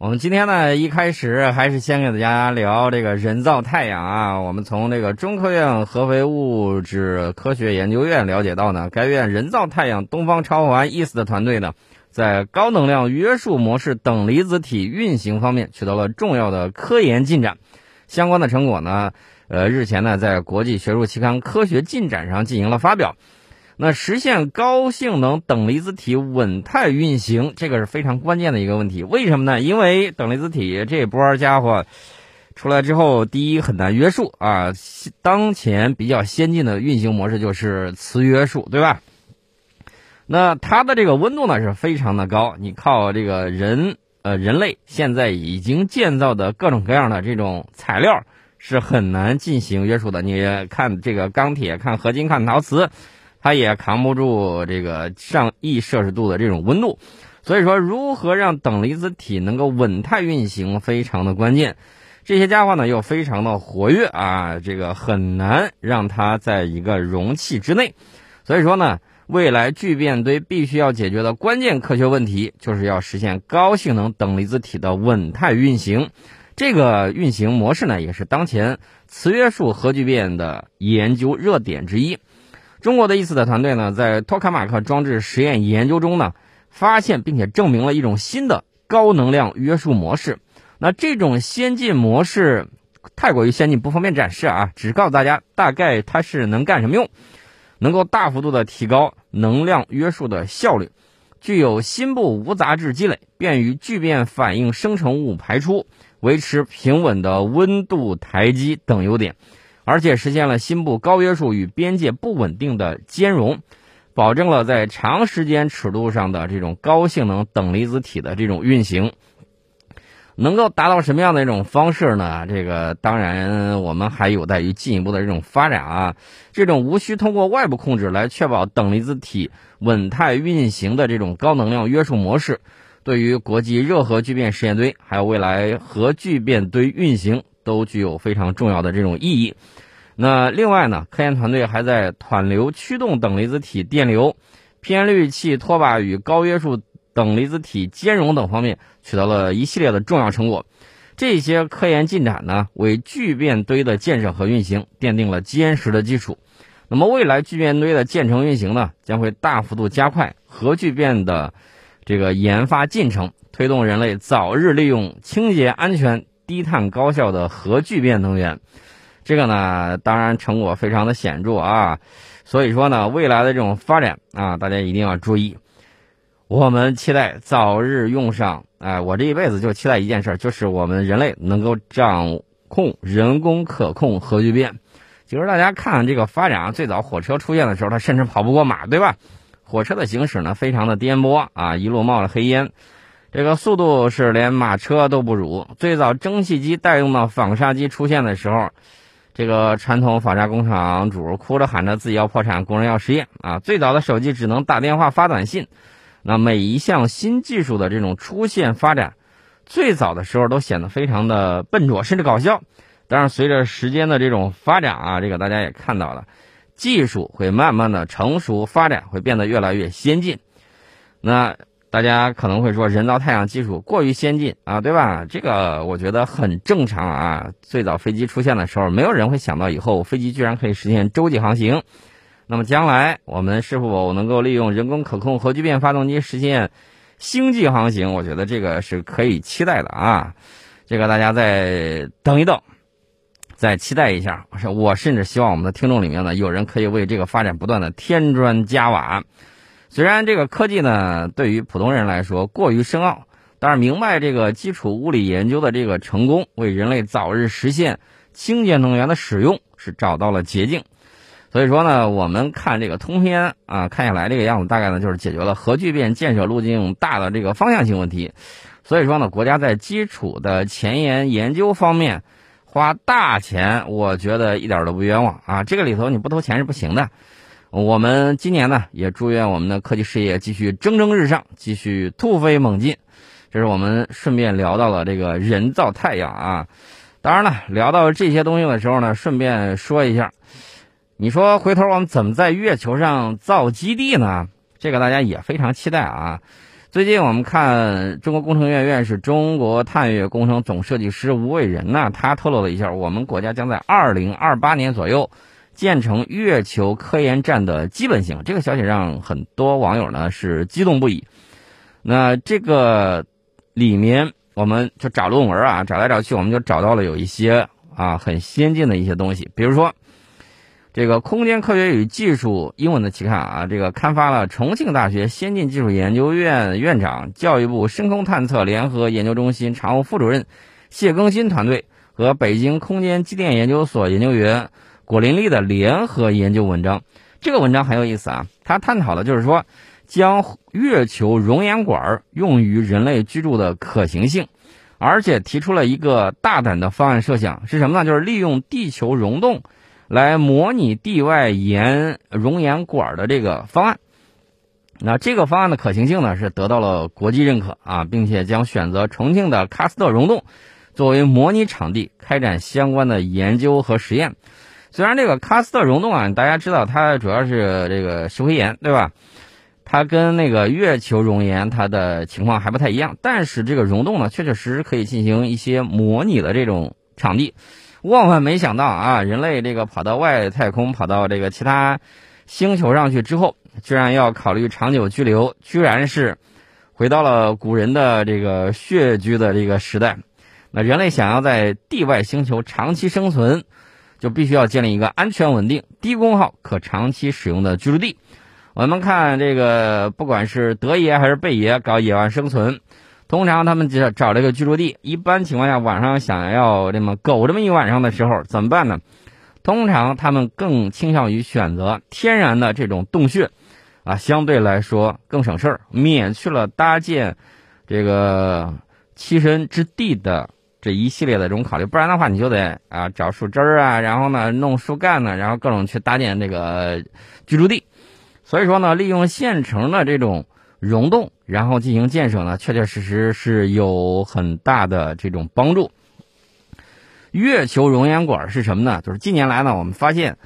我们今天呢，一开始还是先给大家聊这个人造太阳啊。我们从这个中科院合肥物质科学研究院了解到呢，该院人造太阳东方超环 EAST 的团队呢，在高能量约束模式等离子体运行方面取得了重要的科研进展。相关的成果呢，呃，日前呢，在国际学术期刊《科学进展》上进行了发表。那实现高性能等离子体稳态运行，这个是非常关键的一个问题。为什么呢？因为等离子体这波家伙出来之后，第一很难约束啊。当前比较先进的运行模式就是磁约束，对吧？那它的这个温度呢是非常的高，你靠这个人呃人类现在已经建造的各种各样的这种材料是很难进行约束的。你看这个钢铁，看合金，看陶瓷。它也扛不住这个上亿摄氏度的这种温度，所以说如何让等离子体能够稳态运行非常的关键。这些家伙呢又非常的活跃啊，这个很难让它在一个容器之内。所以说呢，未来聚变堆必须要解决的关键科学问题，就是要实现高性能等离子体的稳态运行。这个运行模式呢，也是当前磁约束核聚变的研究热点之一。中国的意思的团队呢，在托卡马克装置实验研究中呢，发现并且证明了一种新的高能量约束模式。那这种先进模式太过于先进，不方便展示啊，只告诉大家大概它是能干什么用，能够大幅度的提高能量约束的效率，具有心部无杂质积累、便于聚变反应生成物排出、维持平稳的温度台基等优点。而且实现了心部高约束与边界不稳定的兼容，保证了在长时间尺度上的这种高性能等离子体的这种运行。能够达到什么样的一种方式呢？这个当然我们还有待于进一步的这种发展啊。这种无需通过外部控制来确保等离子体稳态运行的这种高能量约束模式，对于国际热核聚变实验堆还有未来核聚变堆运行。都具有非常重要的这种意义。那另外呢，科研团队还在湍流驱动等离子体电流、偏滤器拖把与高约束等离子体兼容等方面取得了一系列的重要成果。这些科研进展呢，为聚变堆的建设和运行奠定了坚实的基础。那么，未来聚变堆的建成运行呢，将会大幅度加快核聚变的这个研发进程，推动人类早日利用清洁安全。低碳高效的核聚变能源，这个呢，当然成果非常的显著啊。所以说呢，未来的这种发展啊，大家一定要注意。我们期待早日用上。哎，我这一辈子就期待一件事，就是我们人类能够掌控人工可控核聚变。其实大家看这个发展啊，最早火车出现的时候，它甚至跑不过马，对吧？火车的行驶呢，非常的颠簸啊，一路冒着黑烟。这个速度是连马车都不如。最早蒸汽机带动的纺纱机出现的时候，这个传统纺纱工厂主哭着喊着自己要破产，工人要失业啊。最早的手机只能打电话发短信。那每一项新技术的这种出现发展，最早的时候都显得非常的笨拙，甚至搞笑。但是随着时间的这种发展啊，这个大家也看到了，技术会慢慢的成熟发展，会变得越来越先进。那。大家可能会说，人造太阳技术过于先进啊，对吧？这个我觉得很正常啊。最早飞机出现的时候，没有人会想到以后飞机居然可以实现洲际航行。那么将来我们是否能够利用人工可控核聚变发动机实现星际航行？我觉得这个是可以期待的啊。这个大家再等一等，再期待一下。我甚至希望我们的听众里面呢，有人可以为这个发展不断的添砖加瓦。虽然这个科技呢，对于普通人来说过于深奥，但是明白这个基础物理研究的这个成功，为人类早日实现清洁能源的使用是找到了捷径。所以说呢，我们看这个通篇啊，看下来这个样子，大概呢就是解决了核聚变建设路径大的这个方向性问题。所以说呢，国家在基础的前沿研究方面花大钱，我觉得一点都不冤枉啊！这个里头你不投钱是不行的。我们今年呢，也祝愿我们的科技事业继续蒸蒸日上，继续突飞猛进。这是我们顺便聊到了这个人造太阳啊。当然了，聊到这些东西的时候呢，顺便说一下，你说回头我们怎么在月球上造基地呢？这个大家也非常期待啊。最近我们看中国工程院院士、中国探月工程总设计师吴伟仁呢，他透露了一下，我们国家将在二零二八年左右建成月球科研站的基本型。这个消息让很多网友呢是激动不已。那这个里面，我们就找论文啊，找来找去，我们就找到了有一些啊很先进的一些东西，比如说。这个空间科学与技术英文的期刊啊，这个刊发了重庆大学先进技术研究院院长、教育部深空探测联合研究中心常务副主任谢更新团队和北京空间机电研究所研究员果林丽的联合研究文章。这个文章很有意思啊，它探讨的就是说，将月球熔岩管用于人类居住的可行性，而且提出了一个大胆的方案设想，是什么呢？就是利用地球溶洞。来模拟地外岩熔岩管的这个方案，那这个方案的可行性呢是得到了国际认可啊，并且将选择重庆的喀斯特溶洞作为模拟场地开展相关的研究和实验。虽然这个喀斯特溶洞啊，大家知道它主要是这个石灰岩，对吧？它跟那个月球熔岩它的情况还不太一样，但是这个溶洞呢，确确实实可以进行一些模拟的这种场地。万万没想到啊！人类这个跑到外太空，跑到这个其他星球上去之后，居然要考虑长久居留，居然是回到了古人的这个穴居的这个时代。那人类想要在地外星球长期生存，就必须要建立一个安全稳定、低功耗、可长期使用的居住地。我们看这个，不管是德爷还是贝爷搞野外生存。通常他们找找这个居住地，一般情况下晚上想要这么苟这么一晚上的时候怎么办呢？通常他们更倾向于选择天然的这种洞穴，啊，相对来说更省事儿，免去了搭建这个栖身之地的这一系列的这种考虑。不然的话，你就得啊找树枝儿啊，然后呢弄树干呢，然后各种去搭建这个居住地。所以说呢，利用现成的这种。溶洞，然后进行建设呢，确确实实是有很大的这种帮助。月球熔岩管是什么呢？就是近年来呢，我们发现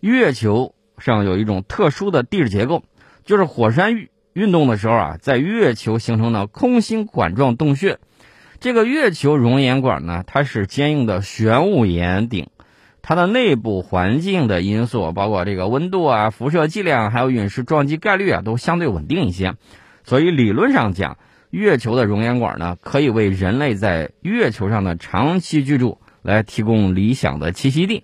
月球上有一种特殊的地质结构，就是火山运运动的时候啊，在月球形成的空心管状洞穴。这个月球熔岩管呢，它是坚硬的玄武岩顶，它的内部环境的因素，包括这个温度啊、辐射剂量，还有陨石撞击概率啊，都相对稳定一些。所以理论上讲，月球的熔岩管呢，可以为人类在月球上的长期居住来提供理想的栖息地。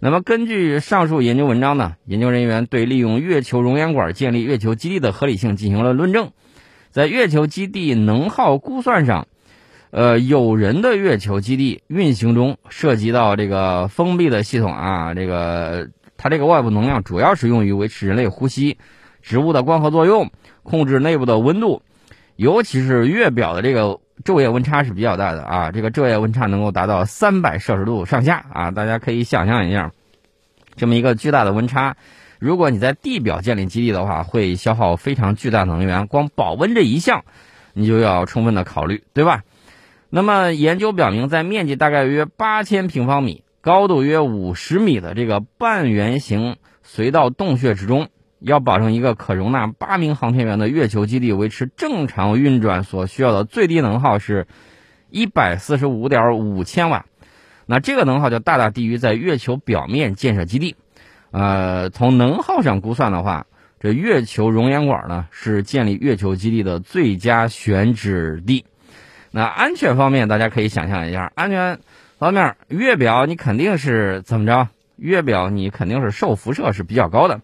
那么，根据上述研究文章呢，研究人员对利用月球熔岩管建立月球基地的合理性进行了论证。在月球基地能耗估算上，呃，有人的月球基地运行中涉及到这个封闭的系统啊，这个它这个外部能量主要是用于维持人类呼吸、植物的光合作用。控制内部的温度，尤其是月表的这个昼夜温差是比较大的啊，这个昼夜温差能够达到三百摄氏度上下啊，大家可以想象一下，这么一个巨大的温差，如果你在地表建立基地的话，会消耗非常巨大的能源，光保温这一项，你就要充分的考虑，对吧？那么研究表明，在面积大概约八千平方米、高度约五十米的这个半圆形隧道洞穴之中。要保证一个可容纳八名航天员的月球基地维持正常运转所需要的最低能耗是，一百四十五点五千瓦，那这个能耗就大大低于在月球表面建设基地。呃，从能耗上估算的话，这月球熔岩管呢是建立月球基地的最佳选址地。那安全方面，大家可以想象一下，安全方面，月表你肯定是怎么着？月表你肯定是受辐射是比较高的。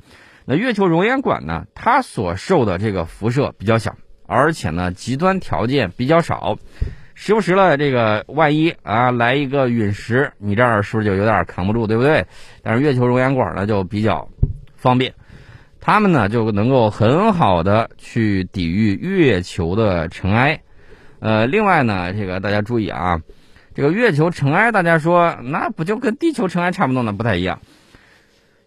那月球熔岩管呢？它所受的这个辐射比较小，而且呢极端条件比较少，时不时的这个万一啊来一个陨石，你这儿是不是就有点扛不住，对不对？但是月球熔岩管呢就比较方便，它们呢就能够很好的去抵御月球的尘埃。呃，另外呢，这个大家注意啊，这个月球尘埃，大家说那不就跟地球尘埃差不多呢？不太一样。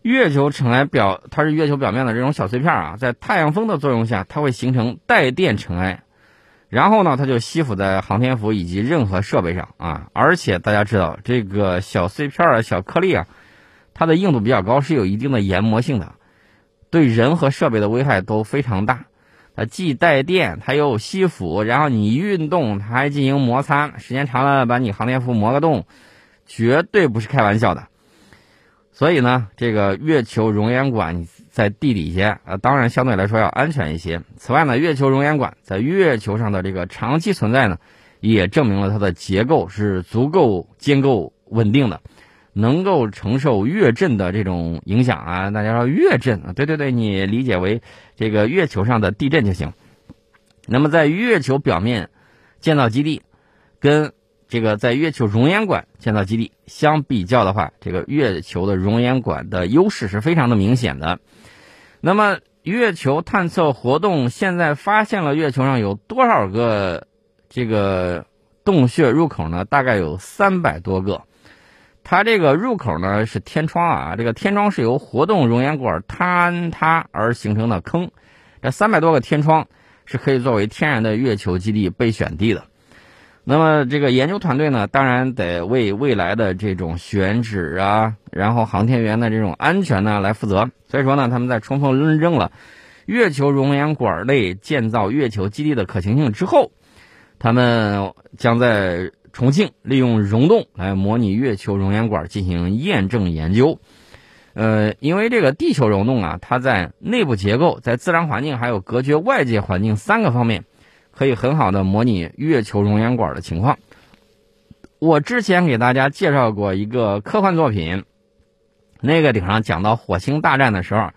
月球尘埃表，它是月球表面的这种小碎片啊，在太阳风的作用下，它会形成带电尘埃，然后呢，它就吸附在航天服以及任何设备上啊。而且大家知道，这个小碎片啊、小颗粒啊，它的硬度比较高，是有一定的研磨性的，对人和设备的危害都非常大。它既带电，它又吸附，然后你运动，它还进行摩擦，时间长了把你航天服磨个洞，绝对不是开玩笑的。所以呢，这个月球熔岩管在地底下啊，当然相对来说要安全一些。此外呢，月球熔岩管在月球上的这个长期存在呢，也证明了它的结构是足够坚固稳定的，能够承受月震的这种影响啊。大家说月震啊，对对对，你理解为这个月球上的地震就行。那么在月球表面建造基地，跟这个在月球熔岩管建造基地相比较的话，这个月球的熔岩管的优势是非常的明显的。那么，月球探测活动现在发现了月球上有多少个这个洞穴入口呢？大概有三百多个。它这个入口呢是天窗啊，这个天窗是由活动熔岩管坍塌而形成的坑。这三百多个天窗是可以作为天然的月球基地备选地的。那么这个研究团队呢，当然得为未来的这种选址啊，然后航天员的这种安全呢来负责。所以说呢，他们在充分论证了月球熔岩管内建造月球基地的可行性之后，他们将在重庆利用溶洞来模拟月球熔岩管进行验证研究。呃，因为这个地球溶洞啊，它在内部结构、在自然环境还有隔绝外界环境三个方面。可以很好的模拟月球熔岩管的情况。我之前给大家介绍过一个科幻作品，那个顶上讲到火星大战的时候，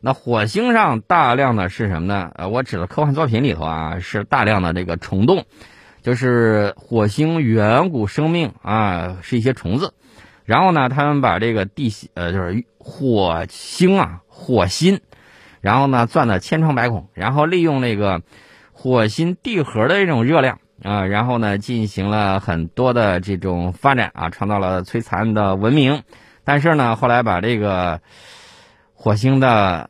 那火星上大量的是什么呢？呃，我指的科幻作品里头啊，是大量的这个虫洞，就是火星远古生命啊，是一些虫子。然后呢，他们把这个地呃，就是火星啊，火星，然后呢钻的千疮百孔，然后利用那个。火星地核的这种热量啊，然后呢，进行了很多的这种发展啊，创造了璀璨的文明。但是呢，后来把这个火星的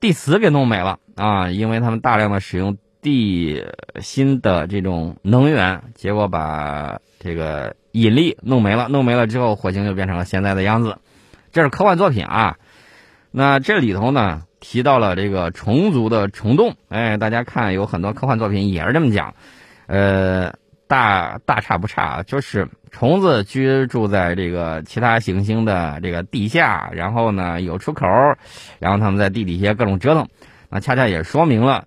地磁给弄没了啊，因为他们大量的使用地心的这种能源，结果把这个引力弄没了。弄没了之后，火星就变成了现在的样子。这是科幻作品啊。那这里头呢？提到了这个虫族的虫洞，哎，大家看有很多科幻作品也是这么讲，呃，大大差不差，就是虫子居住在这个其他行星的这个地下，然后呢有出口，然后他们在地底下各种折腾，那恰恰也说明了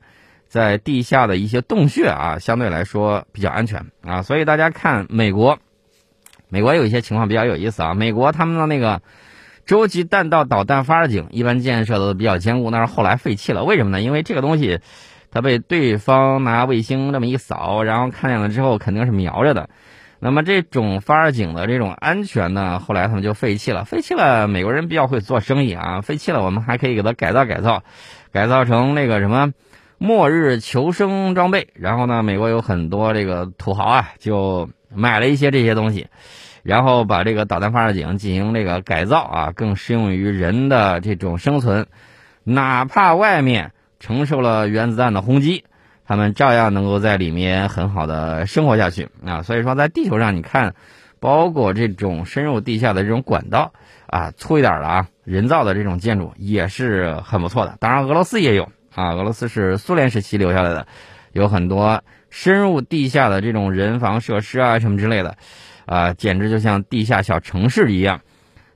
在地下的一些洞穴啊，相对来说比较安全啊，所以大家看美国，美国有一些情况比较有意思啊，美国他们的那个。洲际弹道导弹发射井一般建设的比较坚固，但是后来废弃了。为什么呢？因为这个东西，它被对方拿卫星这么一扫，然后看见了之后肯定是瞄着的。那么这种发射井的这种安全呢，后来他们就废弃了。废弃了，美国人比较会做生意啊。废弃了，我们还可以给它改造改造，改造成那个什么末日求生装备。然后呢，美国有很多这个土豪啊，就买了一些这些东西。然后把这个导弹发射井进行这个改造啊，更适用于人的这种生存，哪怕外面承受了原子弹的轰击，他们照样能够在里面很好的生活下去啊。所以说，在地球上，你看，包括这种深入地下的这种管道啊，粗一点的啊，人造的这种建筑也是很不错的。当然，俄罗斯也有啊，俄罗斯是苏联时期留下来的，有很多深入地下的这种人防设施啊，什么之类的。啊，简直就像地下小城市一样。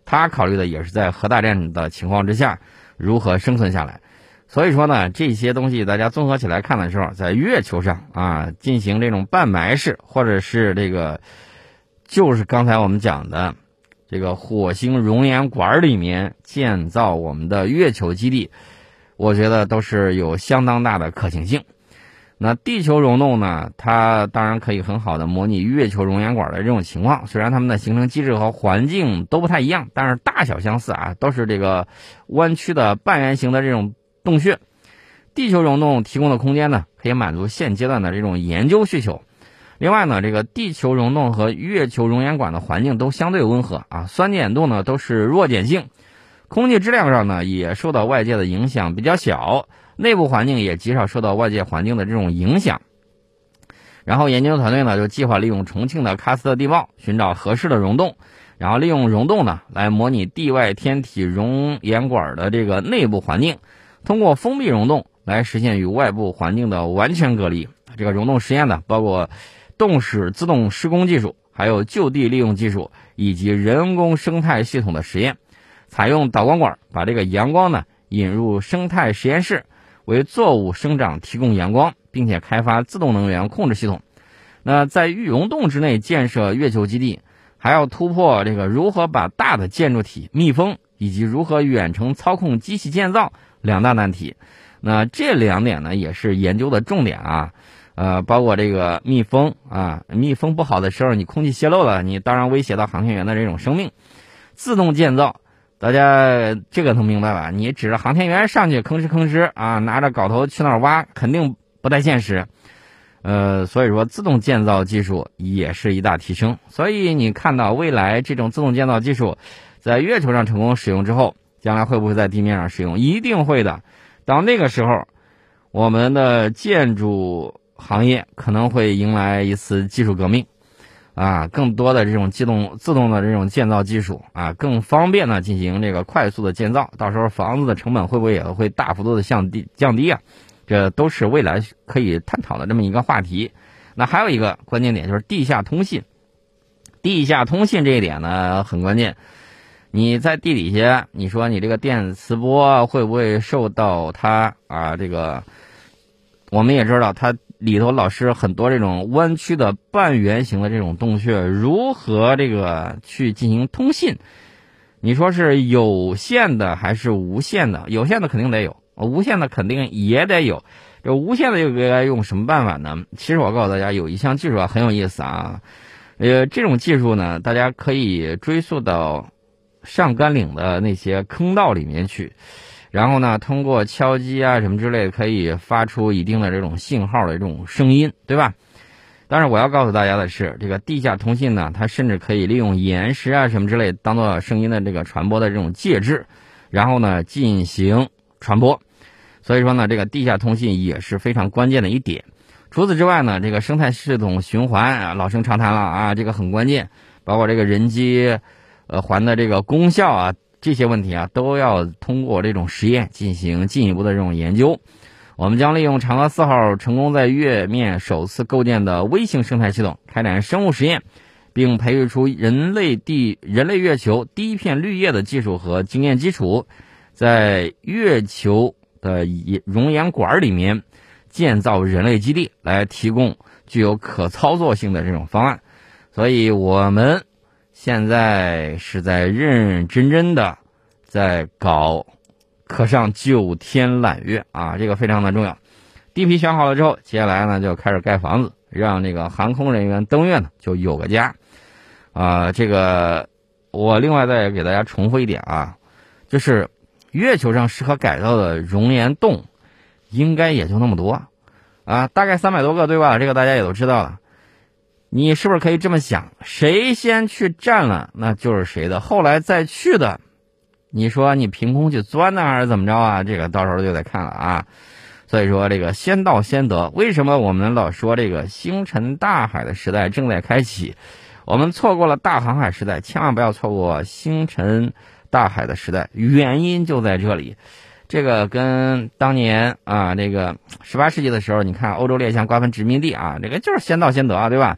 他考虑的也是在核大战的情况之下如何生存下来。所以说呢，这些东西大家综合起来看的时候，在月球上啊进行这种半埋式，或者是这个，就是刚才我们讲的这个火星熔岩管里面建造我们的月球基地，我觉得都是有相当大的可行性。那地球溶洞呢？它当然可以很好的模拟月球熔岩管的这种情况。虽然它们的形成机制和环境都不太一样，但是大小相似啊，都是这个弯曲的半圆形的这种洞穴。地球溶洞提供的空间呢，可以满足现阶段的这种研究需求。另外呢，这个地球溶洞和月球熔岩管的环境都相对温和啊，酸碱度呢都是弱碱性，空气质量上呢也受到外界的影响比较小。内部环境也极少受到外界环境的这种影响。然后研究团队呢就计划利用重庆的喀斯特地貌寻找合适的溶洞，然后利用溶洞呢来模拟地外天体熔岩管的这个内部环境，通过封闭溶洞来实现与外部环境的完全隔离。这个溶洞实验呢，包括洞室自动施工技术，还有就地利用技术，以及人工生态系统的实验。采用导光管把这个阳光呢引入生态实验室，为作物生长提供阳光，并且开发自动能源控制系统。那在玉龙洞之内建设月球基地，还要突破这个如何把大的建筑体密封，以及如何远程操控机器建造两大难题。那这两点呢，也是研究的重点啊。呃，包括这个密封啊，密封不好的时候，你空气泄漏了，你当然威胁到航天员的这种生命。自动建造。大家这个能明白吧？你指着航天员上去吭哧吭哧啊，拿着镐头去那儿挖，肯定不太现实。呃，所以说自动建造技术也是一大提升。所以你看到未来这种自动建造技术在月球上成功使用之后，将来会不会在地面上使用？一定会的。到那个时候，我们的建筑行业可能会迎来一次技术革命。啊，更多的这种机动自动的这种建造技术啊，更方便的进行这个快速的建造。到时候房子的成本会不会也会大幅度的降低降低啊？这都是未来可以探讨的这么一个话题。那还有一个关键点就是地下通信，地下通信这一点呢很关键。你在地底下，你说你这个电磁波会不会受到它啊？这个我们也知道它。里头老师很多这种弯曲的半圆形的这种洞穴，如何这个去进行通信？你说是有线的还是无线的？有线的肯定得有，无线的肯定也得有。这无线的又该用什么办法呢？其实我告诉大家，有一项技术啊很有意思啊。呃，这种技术呢，大家可以追溯到上甘岭的那些坑道里面去。然后呢，通过敲击啊什么之类，可以发出一定的这种信号的这种声音，对吧？但是我要告诉大家的是，这个地下通信呢，它甚至可以利用岩石啊什么之类当做声音的这个传播的这种介质，然后呢进行传播。所以说呢，这个地下通信也是非常关键的一点。除此之外呢，这个生态系统循环啊，老生常谈了啊，这个很关键，包括这个人机呃环的这个功效啊。这些问题啊，都要通过这种实验进行进一步的这种研究。我们将利用嫦娥四号成功在月面首次构建的微型生态系统，开展生物实验，并培育出人类地人类月球第一片绿叶的技术和经验基础，在月球的熔岩管里面建造人类基地，来提供具有可操作性的这种方案。所以，我们。现在是在认认真真的在搞，可上九天揽月啊，这个非常的重要。地皮选好了之后，接下来呢就开始盖房子，让这个航空人员登月呢就有个家啊。这个我另外再给大家重复一点啊，就是月球上适合改造的熔岩洞，应该也就那么多啊，大概三百多个对吧？这个大家也都知道了。你是不是可以这么想？谁先去占了，那就是谁的。后来再去的，你说你凭空去钻呢，还是怎么着啊？这个到时候就得看了啊。所以说，这个先到先得。为什么我们老说这个星辰大海的时代正在开启？我们错过了大航海时代，千万不要错过星辰大海的时代。原因就在这里。这个跟当年啊，这个十八世纪的时候，你看欧洲列强瓜分殖民地啊，这个就是先到先得啊，对吧？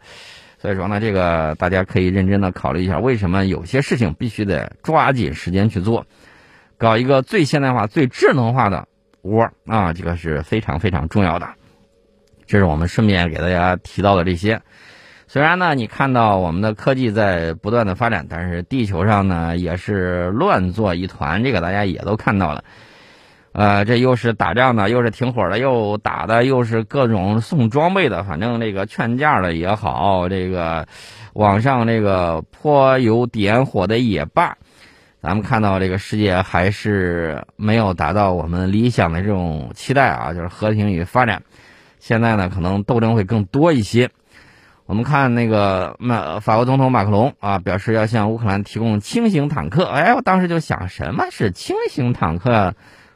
所以说呢，这个大家可以认真的考虑一下，为什么有些事情必须得抓紧时间去做，搞一个最现代化、最智能化的窝啊，这个是非常非常重要的。这是我们顺便给大家提到的这些。虽然呢，你看到我们的科技在不断的发展，但是地球上呢也是乱作一团，这个大家也都看到了。呃，这又是打仗的，又是停火的，又打的，又是各种送装备的，反正这个劝架的也好，这个网上这个泼油点火的也罢，咱们看到这个世界还是没有达到我们理想的这种期待啊，就是和平与发展。现在呢，可能斗争会更多一些。我们看那个马法国总统马克龙啊，表示要向乌克兰提供轻型坦克。哎，我当时就想，什么是轻型坦克？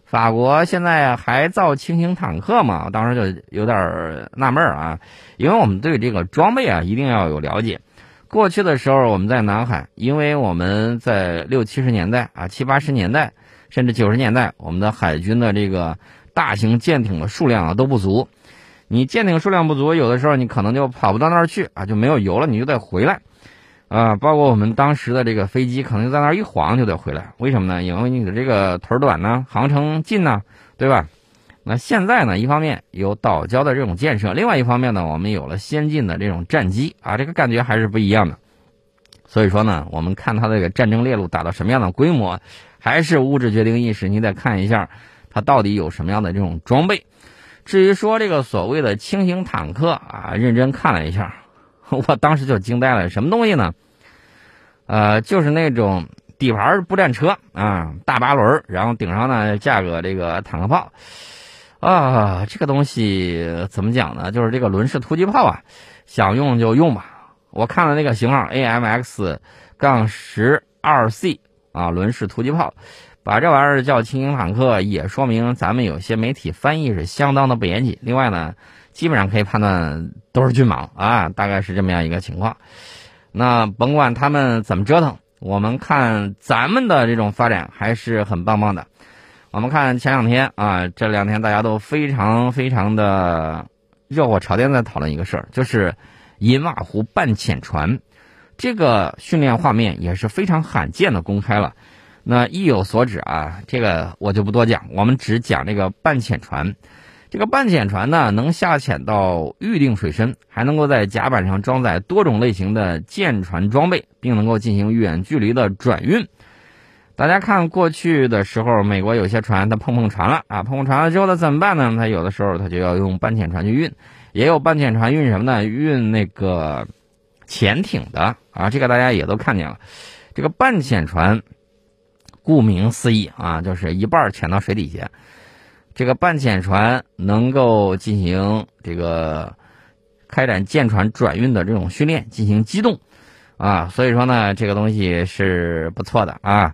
法国现在还造轻型坦克吗？我当时就有点纳闷啊，因为我们对这个装备啊一定要有了解。过去的时候我们在南海，因为我们在六七十年代啊七八十年代甚至九十年代，我们的海军的这个。大型舰艇的数量啊都不足。你舰艇数量不足，有的时候你可能就跑不到那儿去啊，就没有油了，你就得回来。啊，包括我们当时的这个飞机，可能在那儿一晃就得回来。为什么呢？因为你的这个腿短呢，航程近呢，对吧？那现在呢，一方面有岛礁的这种建设，另外一方面呢，我们有了先进的这种战机啊，这个感觉还是不一样的。所以说呢，我们看它这个战争链路达到什么样的规模，还是物质决定意识。你得看一下它到底有什么样的这种装备。至于说这个所谓的轻型坦克啊，认真看了一下。我当时就惊呆了，什么东西呢？呃，就是那种底盘步战车啊，大八轮，然后顶上呢架个这个坦克炮啊，这个东西怎么讲呢？就是这个轮式突击炮啊，想用就用吧。我看了那个型号 AMX 杠十二 C 啊，轮式突击炮，把这玩意儿叫轻型坦克，也说明咱们有些媒体翻译是相当的不严谨。另外呢。基本上可以判断都是军莽啊，大概是这么样一个情况。那甭管他们怎么折腾，我们看咱们的这种发展还是很棒棒的。我们看前两天啊，这两天大家都非常非常的热火朝天在讨论一个事儿，就是银瓦湖半潜船这个训练画面也是非常罕见的公开了。那意有所指啊，这个我就不多讲，我们只讲这个半潜船。这个半潜船呢，能下潜到预定水深，还能够在甲板上装载多种类型的舰船装备，并能够进行远距离的转运。大家看，过去的时候，美国有些船它碰碰船了啊，碰碰船了之后它怎么办呢？它有的时候它就要用半潜船去运，也有半潜船运什么呢？运那个潜艇的啊，这个大家也都看见了。这个半潜船，顾名思义啊，就是一半潜到水底下。这个半潜船能够进行这个开展舰船转运的这种训练，进行机动，啊，所以说呢，这个东西是不错的啊。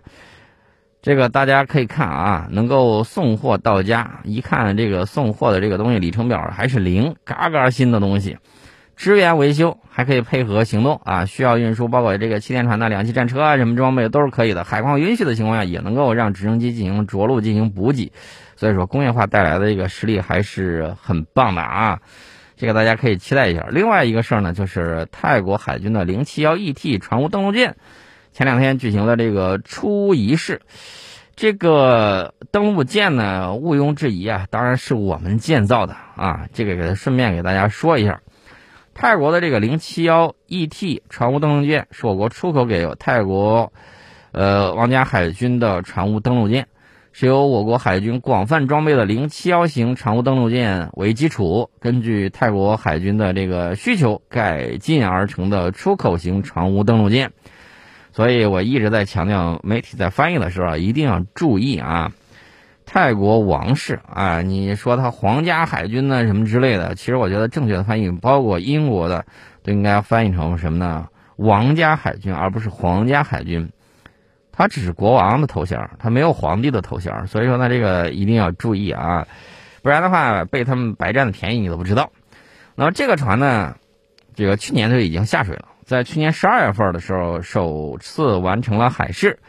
这个大家可以看啊，能够送货到家，一看这个送货的这个东西里程表还是零，嘎嘎新的东西，支援维修还可以配合行动啊。需要运输包括这个气垫船的两栖战车啊，什么装备都是可以的。海况允许的情况下，也能够让直升机进行着陆进行补给。所以说，工业化带来的这个实力还是很棒的啊，这个大家可以期待一下。另外一个事儿呢，就是泰国海军的零七幺 ET 船坞登陆舰，前两天举行了这个出仪式。这个登陆舰呢，毋庸置疑啊，当然是我们建造的啊。这个给他顺便给大家说一下，泰国的这个零七幺 ET 船坞登陆舰是我国出口给泰国，呃，王家海军的船坞登陆舰。是由我国海军广泛装备的零七幺型船坞登陆舰为基础，根据泰国海军的这个需求改进而成的出口型船坞登陆舰。所以我一直在强调，媒体在翻译的时候啊，一定要注意啊。泰国王室啊，你说他皇家海军呢什么之类的，其实我觉得正确的翻译，包括英国的，都应该翻译成什么呢？王家海军，而不是皇家海军。他只是国王的头衔，他没有皇帝的头衔，所以说呢，这个一定要注意啊，不然的话被他们白占的便宜你都不知道。那么这个船呢，这个去年就已经下水了，在去年十二月份的时候首次完成了海试。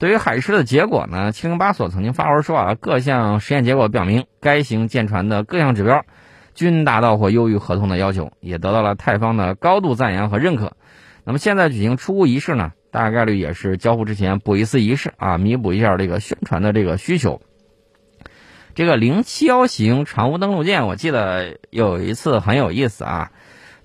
对于海试的结果呢，七零八所曾经发文说啊，各项实验结果表明该型舰船的各项指标均达到或优于合同的要求，也得到了泰方的高度赞扬和认可。那么现在举行出坞仪式呢？大概率也是交付之前补一次仪式啊，弥补一下这个宣传的这个需求。这个零七幺型船坞登陆舰，我记得有一次很有意思啊，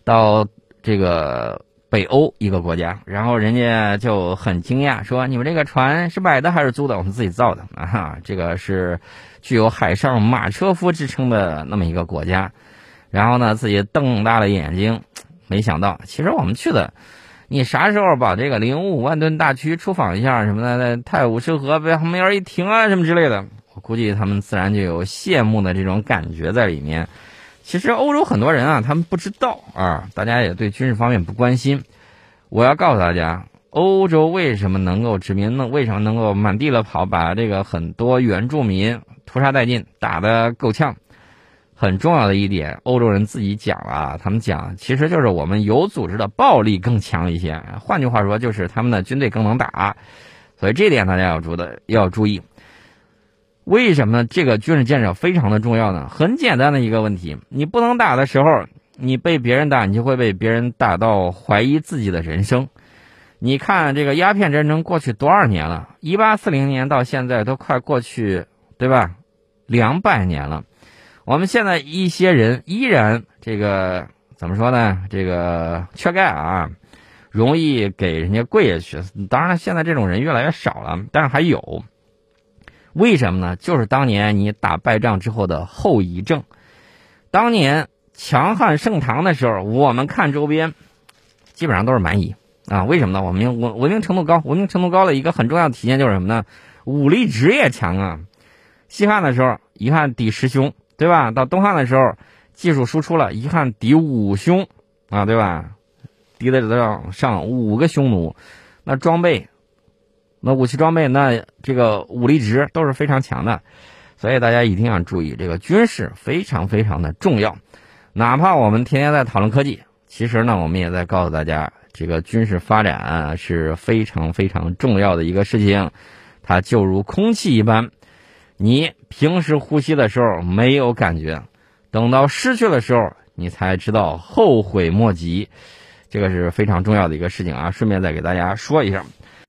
到这个北欧一个国家，然后人家就很惊讶，说你们这个船是买的还是租的？我们自己造的啊，这个是具有海上马车夫之称的那么一个国家。然后呢，自己瞪大了眼睛，没想到，其实我们去的。你啥时候把这个零五万吨大驱出访一下什么的，在泰晤士河被旁边一停啊什么之类的，我估计他们自然就有羡慕的这种感觉在里面。其实欧洲很多人啊，他们不知道啊，大家也对军事方面不关心。我要告诉大家，欧洲为什么能够殖民呢？为什么能够满地了跑，把这个很多原住民屠杀殆尽，打得够呛？很重要的一点，欧洲人自己讲了，他们讲其实就是我们有组织的暴力更强一些。换句话说，就是他们的军队更能打。所以这点大家要注的要注意。为什么这个军事建设非常的重要呢？很简单的一个问题，你不能打的时候，你被别人打，你就会被别人打到怀疑自己的人生。你看这个鸦片战争过去多少年了？一八四零年到现在都快过去，对吧？两百年了。我们现在一些人依然这个怎么说呢？这个缺钙啊，容易给人家跪下去。当然了，现在这种人越来越少了，但是还有。为什么呢？就是当年你打败仗之后的后遗症。当年强悍盛唐的时候，我们看周边，基本上都是蛮夷啊。为什么呢？我们文文明程度高，文明程度高的一个很重要的体现就是什么呢？武力值也强啊。西汉的时候，一汉抵十兄，对吧？到东汉的时候，技术输出了，一汉抵五兄啊，对吧？敌得上上五个匈奴，那装备。那武器装备，那这个武力值都是非常强的，所以大家一定要注意，这个军事非常非常的重要。哪怕我们天天在讨论科技，其实呢，我们也在告诉大家，这个军事发展是非常非常重要的一个事情。它就如空气一般，你平时呼吸的时候没有感觉，等到失去的时候，你才知道后悔莫及。这个是非常重要的一个事情啊！顺便再给大家说一下。